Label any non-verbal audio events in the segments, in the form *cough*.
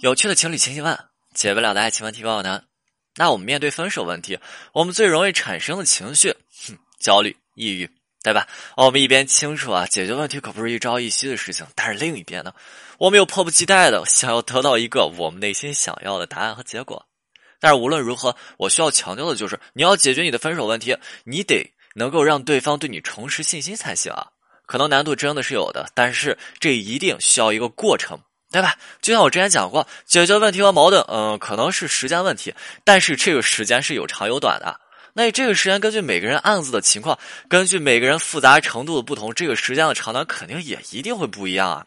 有趣的情侣情绪问，解不了的爱情问题抱抱男。那我们面对分手问题，我们最容易产生的情绪，哼，焦虑、抑郁，对吧？我们一边清楚啊，解决问题可不是一朝一夕的事情，但是另一边呢，我们又迫不及待的想要得到一个我们内心想要的答案和结果。但是无论如何，我需要强调的就是，你要解决你的分手问题，你得能够让对方对你重拾信心才行啊。可能难度真的是有的，但是这一定需要一个过程。对吧？就像我之前讲过，解决问题和矛盾，嗯，可能是时间问题，但是这个时间是有长有短的。那这个时间根据每个人案子的情况，根据每个人复杂程度的不同，这个时间的长短肯定也一定会不一样啊。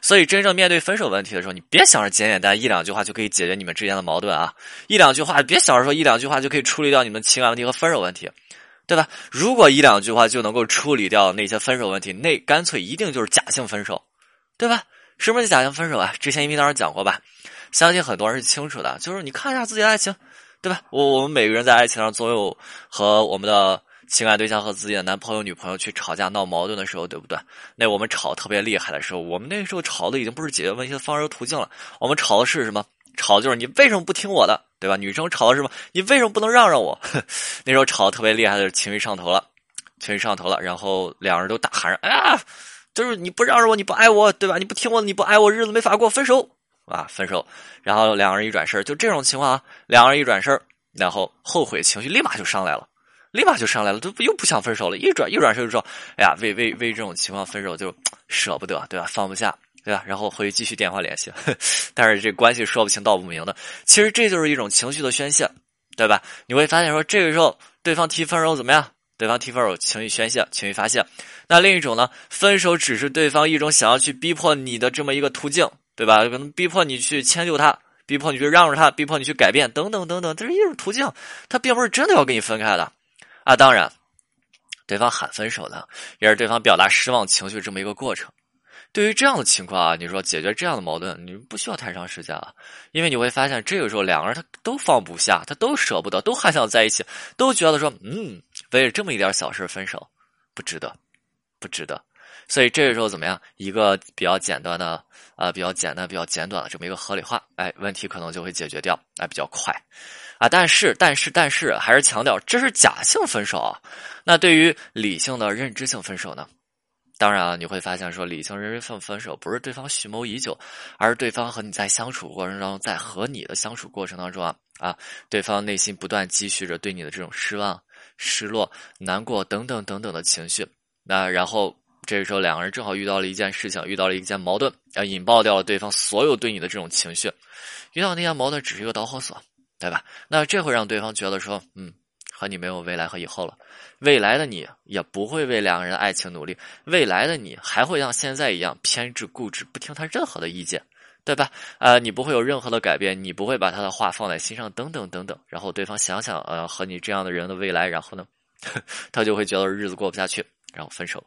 所以，真正面对分手问题的时候，你别想着简简单一两句话就可以解决你们之间的矛盾啊！一两句话，别想着说一两句话就可以处理掉你们情感问题和分手问题，对吧？如果一两句话就能够处理掉那些分手问题，那干脆一定就是假性分手，对吧？什么是假性分手啊？之前音频当中讲过吧，相信很多人是清楚的。就是你看一下自己的爱情，对吧？我我们每个人在爱情上总有和我们的情感对象和自己的男朋友、女朋友去吵架闹矛盾的时候，对不对？那我们吵特别厉害的时候，我们那时候吵的已经不是解决问题的方式和途径了，我们吵的是什么？吵的就是你为什么不听我的，对吧？女生吵的是什么？你为什么不能让让我？*laughs* 那时候吵的特别厉害的是情绪上头了，情绪上头了，然后两人都大喊着：“哎呀！”就是你不让着我，你不爱我，对吧？你不听我，你不爱我，日子没法过，分手啊，分手。然后两个人一转身，就这种情况啊，两个人一转身，然后后悔情绪立马就上来了，立马就上来了，都又不想分手了。一转一转身就说：“哎呀，为为为这种情况分手就舍不得，对吧？放不下，对吧？”然后回去继续电话联系，*laughs* 但是这关系说不清道不明的。其实这就是一种情绪的宣泄，对吧？你会发现说，这个时候对方提分手怎么样？对方提分手，情绪宣泄，情绪发泄。那另一种呢？分手只是对方一种想要去逼迫你的这么一个途径，对吧？可能逼迫你去迁就他，逼迫你去让着他，逼迫你去改变，等等等等，这是一种途径。他并不是真的要跟你分开的啊！当然，对方喊分手呢，也是对方表达失望情绪这么一个过程。对于这样的情况啊，你说解决这样的矛盾，你不需要太长时间啊，因为你会发现，这个时候两个人他都放不下，他都舍不得，都还想在一起，都觉得说，嗯，为了这么一点小事分手，不值得，不值得。所以这个时候怎么样？一个比较简单的啊，比较简单、比较简短的这么一个合理化，哎，问题可能就会解决掉，哎，比较快啊。但是，但是，但是，还是强调这是假性分手啊。那对于理性的认知性分手呢？当然啊，你会发现说理性认知分分手不是对方蓄谋已久，而是对方和你在相处过程当中，在和你的相处过程当中啊啊，对方内心不断积蓄着对你的这种失望、失落、难过等等等等的情绪。那然后这个时候两个人正好遇到了一件事情，遇到了一件矛盾，啊，引爆掉了对方所有对你的这种情绪。遇到那些矛盾只是一个导火索，对吧？那这会让对方觉得说，嗯。和你没有未来和以后了，未来的你也不会为两个人的爱情努力，未来的你还会像现在一样偏执固执，不听他任何的意见，对吧？呃，你不会有任何的改变，你不会把他的话放在心上，等等等等。然后对方想想，呃，和你这样的人的未来，然后呢，*laughs* 他就会觉得日子过不下去，然后分手，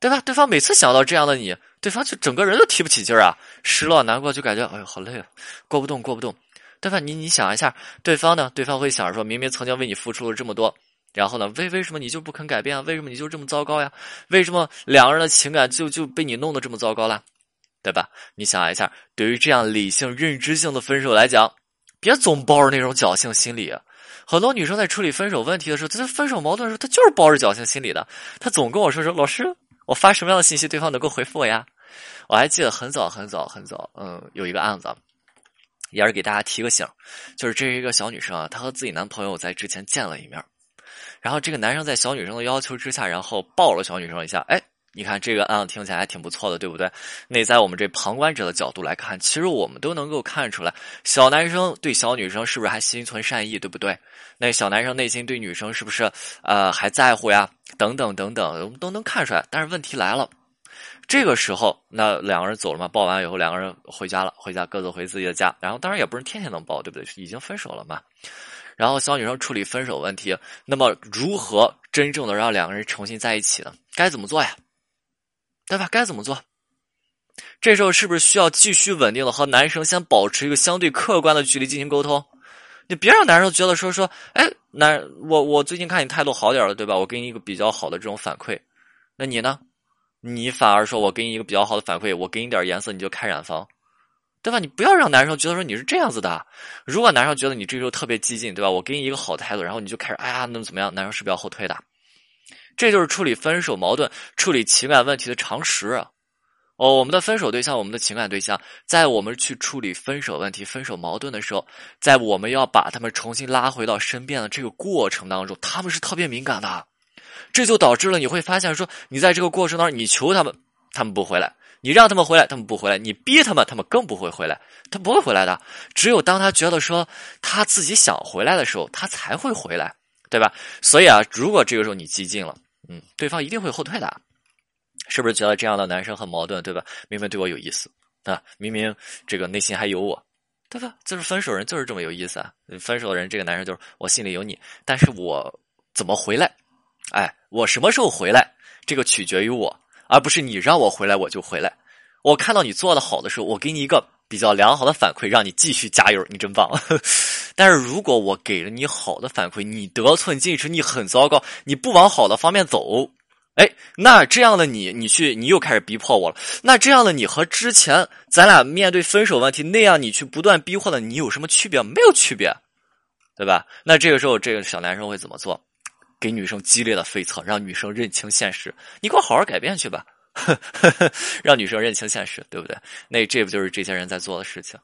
对吧？对方每次想到这样的你，对方就整个人都提不起劲儿啊，失落难过，就感觉哎呦好累啊，过不动，过不动。对吧？你你想一下，对方呢？对方会想着说，明明曾经为你付出了这么多，然后呢，为为什么你就不肯改变啊？为什么你就这么糟糕呀？为什么两个人的情感就就被你弄得这么糟糕了？对吧？你想一下，对于这样理性认知性的分手来讲，别总抱着那种侥幸心理。很多女生在处理分手问题的时候，她在分手矛盾的时候，她就是抱着侥幸心理的。她总跟我说说，老师，我发什么样的信息，对方能够回复我呀？我还记得很早很早很早，嗯，有一个案子。也是给大家提个醒，就是这是一个小女生啊，她和自己男朋友在之前见了一面，然后这个男生在小女生的要求之下，然后抱了小女生一下。哎，你看这个案子听起来还挺不错的，对不对？那在我们这旁观者的角度来看，其实我们都能够看出来，小男生对小女生是不是还心存善意，对不对？那小男生内心对女生是不是呃还在乎呀？等等等等，我们都能看出来。但是问题来了。这个时候，那两个人走了嘛？抱完以后，两个人回家了，回家各自回自己的家。然后，当然也不是天天能抱，对不对？已经分手了嘛。然后，小女生处理分手问题，那么如何真正的让两个人重新在一起呢？该怎么做呀？对吧？该怎么做？这时候是不是需要继续稳定的和男生先保持一个相对客观的距离进行沟通？你别让男生觉得说说，哎，男，我我最近看你态度好点了，对吧？我给你一个比较好的这种反馈，那你呢？你反而说，我给你一个比较好的反馈，我给你点颜色，你就开染房，对吧？你不要让男生觉得说你是这样子的。如果男生觉得你这时候特别激进，对吧？我给你一个好态度，然后你就开始哎呀，那怎么样？男生是不是要后退的？这就是处理分手矛盾、处理情感问题的常识。哦，我们的分手对象，我们的情感对象，在我们去处理分手问题、分手矛盾的时候，在我们要把他们重新拉回到身边的这个过程当中，他们是特别敏感的。这就导致了你会发现，说你在这个过程当中，你求他们，他们不回来；你让他们回来，他们不回来；你逼他们，他们更不会回来。他不会回来的。只有当他觉得说他自己想回来的时候，他才会回来，对吧？所以啊，如果这个时候你激进了，嗯，对方一定会后退的。是不是觉得这样的男生很矛盾，对吧？明明对我有意思啊，明明这个内心还有我，对吧？就是分手人就是这么有意思啊！分手的人，这个男生就是我心里有你，但是我怎么回来？哎，我什么时候回来？这个取决于我，而不是你让我回来我就回来。我看到你做的好的时候，我给你一个比较良好的反馈，让你继续加油，你真棒。*laughs* 但是如果我给了你好的反馈，你得寸进尺，你很糟糕，你不往好的方面走。哎，那这样的你，你去，你又开始逼迫我了。那这样的你和之前咱俩面对分手问题那样，你去不断逼迫的你有什么区别？没有区别，对吧？那这个时候，这个小男生会怎么做？给女生激烈的飞测，让女生认清现实。你给我好好改变去吧，*laughs* 让女生认清现实，对不对？那这不就是这些人在做的事情？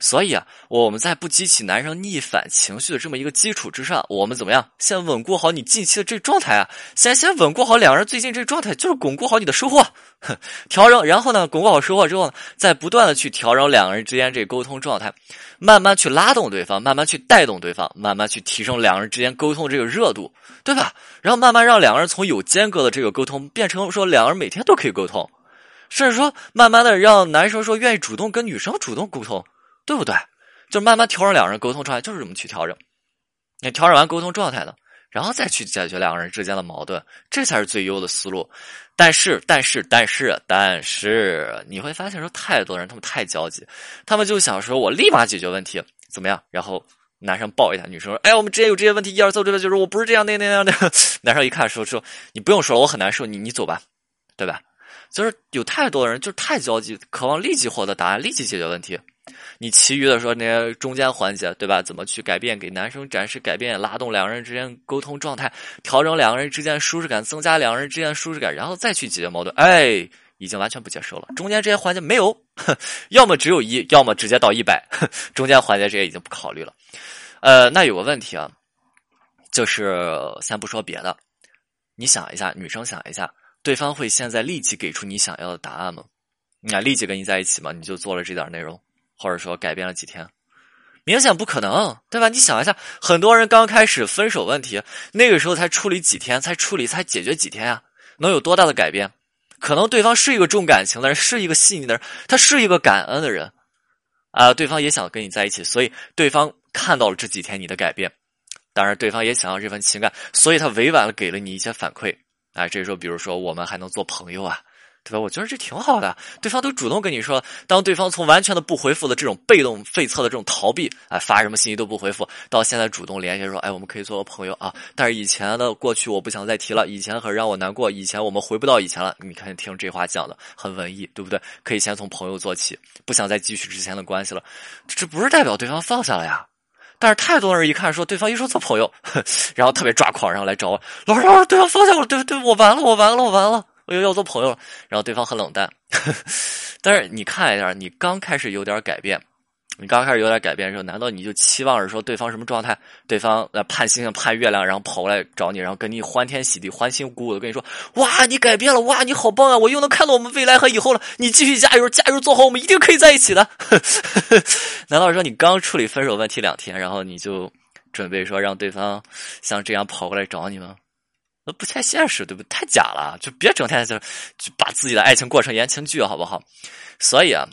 所以啊，我们在不激起男生逆反情绪的这么一个基础之上，我们怎么样？先稳固好你近期的这状态啊，先先稳固好两个人最近这状态，就是巩固好你的收获，*laughs* 调整。然后呢，巩固好收获之后呢，再不断的去调整两个人之间这沟通状态，慢慢去拉动对方，慢慢去带动对方，慢慢去提升两个人之间沟通这个热度，对吧？然后慢慢让两个人从有间隔的这个沟通，变成说两个人每天都可以沟通，甚至说慢慢的让男生说愿意主动跟女生主动沟通。对不对？就慢慢调整两人沟通状态，就是这么去调整。你调整完沟通状态呢，然后再去解决两个人之间的矛盾，这才是最优的思路。但是，但是，但是，但是，你会发现说，太多人他们太焦急，他们就想说我立马解决问题，怎么样？然后男生抱一下，女生说：“哎，我们之间有这些问题，一二三，这个就是我不是这样那那样的。” *laughs* 男生一看说说：“你不用说了，我很难受，你你走吧，对吧？”就是有太多人就是太焦急，渴望立即获得答案，立即解决问题。你其余的说那些中间环节，对吧？怎么去改变？给男生展示改变，拉动两个人之间沟通状态，调整两个人之间舒适感，增加两个人之间舒适感，然后再去解决矛盾。哎，已经完全不接受了。中间这些环节没有，要么只有一，要么直接到一百。中间环节这些已经不考虑了。呃，那有个问题啊，就是先不说别的，你想一下，女生想一下，对方会现在立即给出你想要的答案吗？你看，立即跟你在一起吗？你就做了这点内容。或者说改变了几天，明显不可能，对吧？你想一下，很多人刚开始分手问题，那个时候才处理几天，才处理才解决几天啊，能有多大的改变？可能对方是一个重感情的人，是一个细腻的人，他是一个感恩的人，啊，对方也想跟你在一起，所以对方看到了这几天你的改变，当然对方也想要这份情感，所以他委婉的给了你一些反馈，啊，这时候比如说我们还能做朋友啊。对吧？我觉得这挺好的，对方都主动跟你说，当对方从完全的不回复的这种被动废测的这种逃避，哎，发什么信息都不回复，到现在主动联系说，哎，我们可以做个朋友啊。但是以前的过去我不想再提了，以前很让我难过，以前我们回不到以前了。你看，听这话讲的很文艺，对不对？可以先从朋友做起，不想再继续之前的关系了。这不是代表对方放下了呀？但是太多人一看说对方一说做朋友，*laughs* 然后特别抓狂，然后来找我，老师老师，对方放下我，对对，我完了，我完了，我完了。又要做朋友，然后对方很冷淡，*laughs* 但是你看一下，你刚开始有点改变，你刚开始有点改变的时候，难道你就期望着说对方什么状态？对方来盼星星盼月亮，然后跑过来找你，然后跟你欢天喜地、欢欣鼓舞的跟你说：“哇，你改变了，哇，你好棒啊！我又能看到我们未来和以后了，你继续加油，加油，做好，我们一定可以在一起的。*laughs* ”难道说你刚处理分手问题两天，然后你就准备说让对方像这样跑过来找你吗？那不太现实，对不对？太假了，就别整天就就把自己的爱情过成言情剧，好不好？所以啊，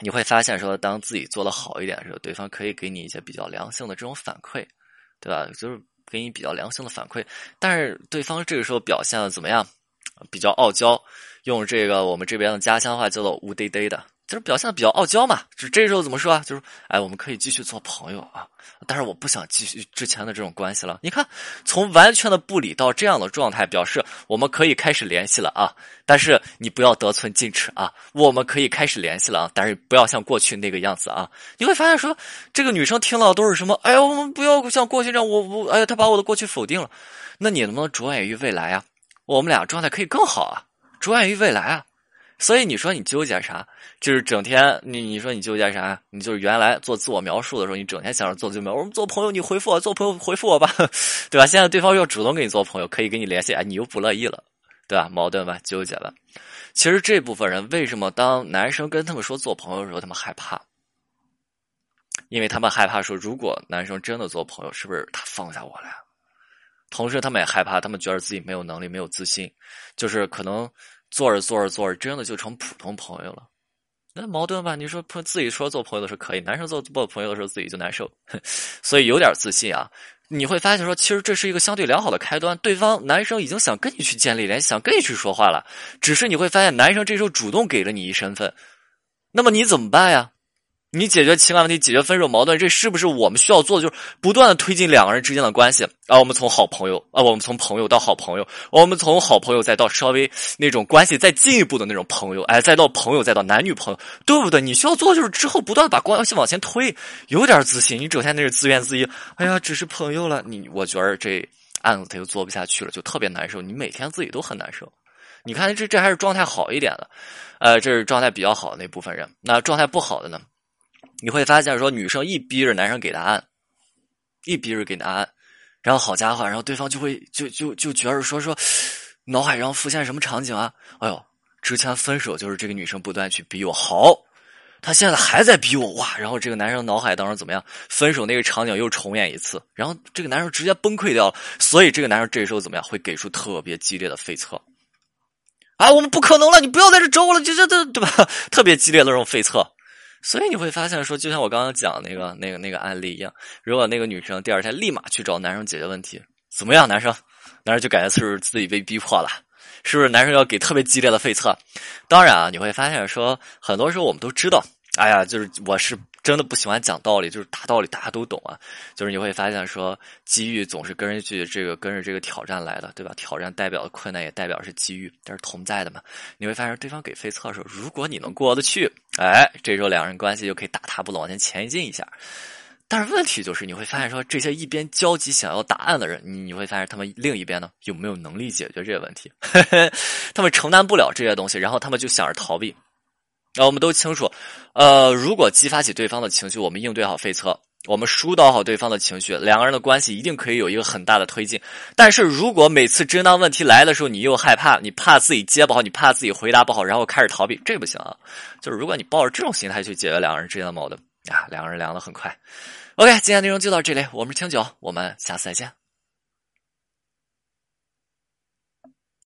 你会发现说，当自己做的好一点的时候，对方可以给你一些比较良性的这种反馈，对吧？就是给你比较良性的反馈。但是对方这个时候表现的怎么样？比较傲娇，用这个我们这边的家乡话叫做“乌嘚嘚”的，就是表现的比较傲娇嘛。就这时候怎么说啊？就是哎，我们可以继续做朋友啊，但是我不想继续之前的这种关系了。你看，从完全的不理到这样的状态，表示我们可以开始联系了啊。但是你不要得寸进尺啊，我们可以开始联系了啊，但是不要像过去那个样子啊。你会发现说，这个女生听到都是什么？哎呀，我们不要像过去这样，我我哎呀，她把我的过去否定了。那你能不能着眼于未来啊？我们俩状态可以更好啊，着眼于未来啊。所以你说你纠结啥？就是整天你你说你纠结啥？你就是原来做自我描述的时候，你整天想着做自我，我们做朋友，你回复我，做朋友回复我吧，*laughs* 对吧？现在对方又主动跟你做朋友，可以跟你联系，哎，你又不乐意了，对吧？矛盾吧，纠结吧。其实这部分人为什么当男生跟他们说做朋友的时候，他们害怕？因为他们害怕说，如果男生真的做朋友，是不是他放下我了？同时，他们也害怕，他们觉得自己没有能力，没有自信，就是可能。做着做着做着，真的就成普通朋友了，那矛盾吧？你说朋自己说做朋友的时候可以，男生做做朋友的时候自己就难受，*laughs* 所以有点自信啊。你会发现说，其实这是一个相对良好的开端，对方男生已经想跟你去建立联系，想跟你去说话了，只是你会发现男生这时候主动给了你一身份，那么你怎么办呀？你解决情感问题，解决分手矛盾，这是不是我们需要做的？就是不断的推进两个人之间的关系啊。我们从好朋友啊，我们从朋友到好朋友，我们从好朋友再到稍微那种关系再进一步的那种朋友，哎，再到朋友，再到男女朋友，对不对？你需要做的就是之后不断把关系往前推，有点自信。你整天那是自怨自艾，哎呀，只是朋友了。你我觉得这案子他就做不下去了，就特别难受。你每天自己都很难受。你看这这还是状态好一点的，呃，这是状态比较好的那部分人。那状态不好的呢？你会发现，说女生一逼着男生给答案，一逼着给答案，然后好家伙，然后对方就会就就就觉得说说，脑海上浮现什么场景啊？哎呦，之前分手就是这个女生不断去逼我，好，她现在还在逼我，哇！然后这个男生脑海当中怎么样？分手那个场景又重演一次，然后这个男生直接崩溃掉了。所以这个男生这时候怎么样？会给出特别激烈的废策，啊，我们不可能了，你不要在这找我了，就这这对吧？特别激烈的这种废策。所以你会发现，说就像我刚刚讲那个、那个、那个案例一样，如果那个女生第二天立马去找男生解决问题，怎么样？男生，男生就感觉是自己被逼迫了，是不是？男生要给特别激烈的费策。当然啊，你会发现说，很多时候我们都知道，哎呀，就是我是。真的不喜欢讲道理，就是大道理大家都懂啊。就是你会发现说，机遇总是跟着去这个跟着这个挑战来的，对吧？挑战代表的困难也代表是机遇，但是同在的嘛。你会发现对方给飞测的时候，如果你能过得去，哎，这时候两人关系就可以大踏步的往前前进一下。但是问题就是你会发现说，这些一边焦急想要答案的人，你你会发现他们另一边呢有没有能力解决这些问题？*laughs* 他们承担不了这些东西，然后他们就想着逃避。那我们都清楚，呃，如果激发起对方的情绪，我们应对好费策，我们疏导好对方的情绪，两个人的关系一定可以有一个很大的推进。但是如果每次真当问题来的时候，你又害怕，你怕自己接不好，你怕自己回答不好，然后开始逃避，这不行啊！就是如果你抱着这种心态去解决两个人之间的矛盾啊，两个人凉的很快。OK，今天内容就到这里，我们是清酒，我们下次再见。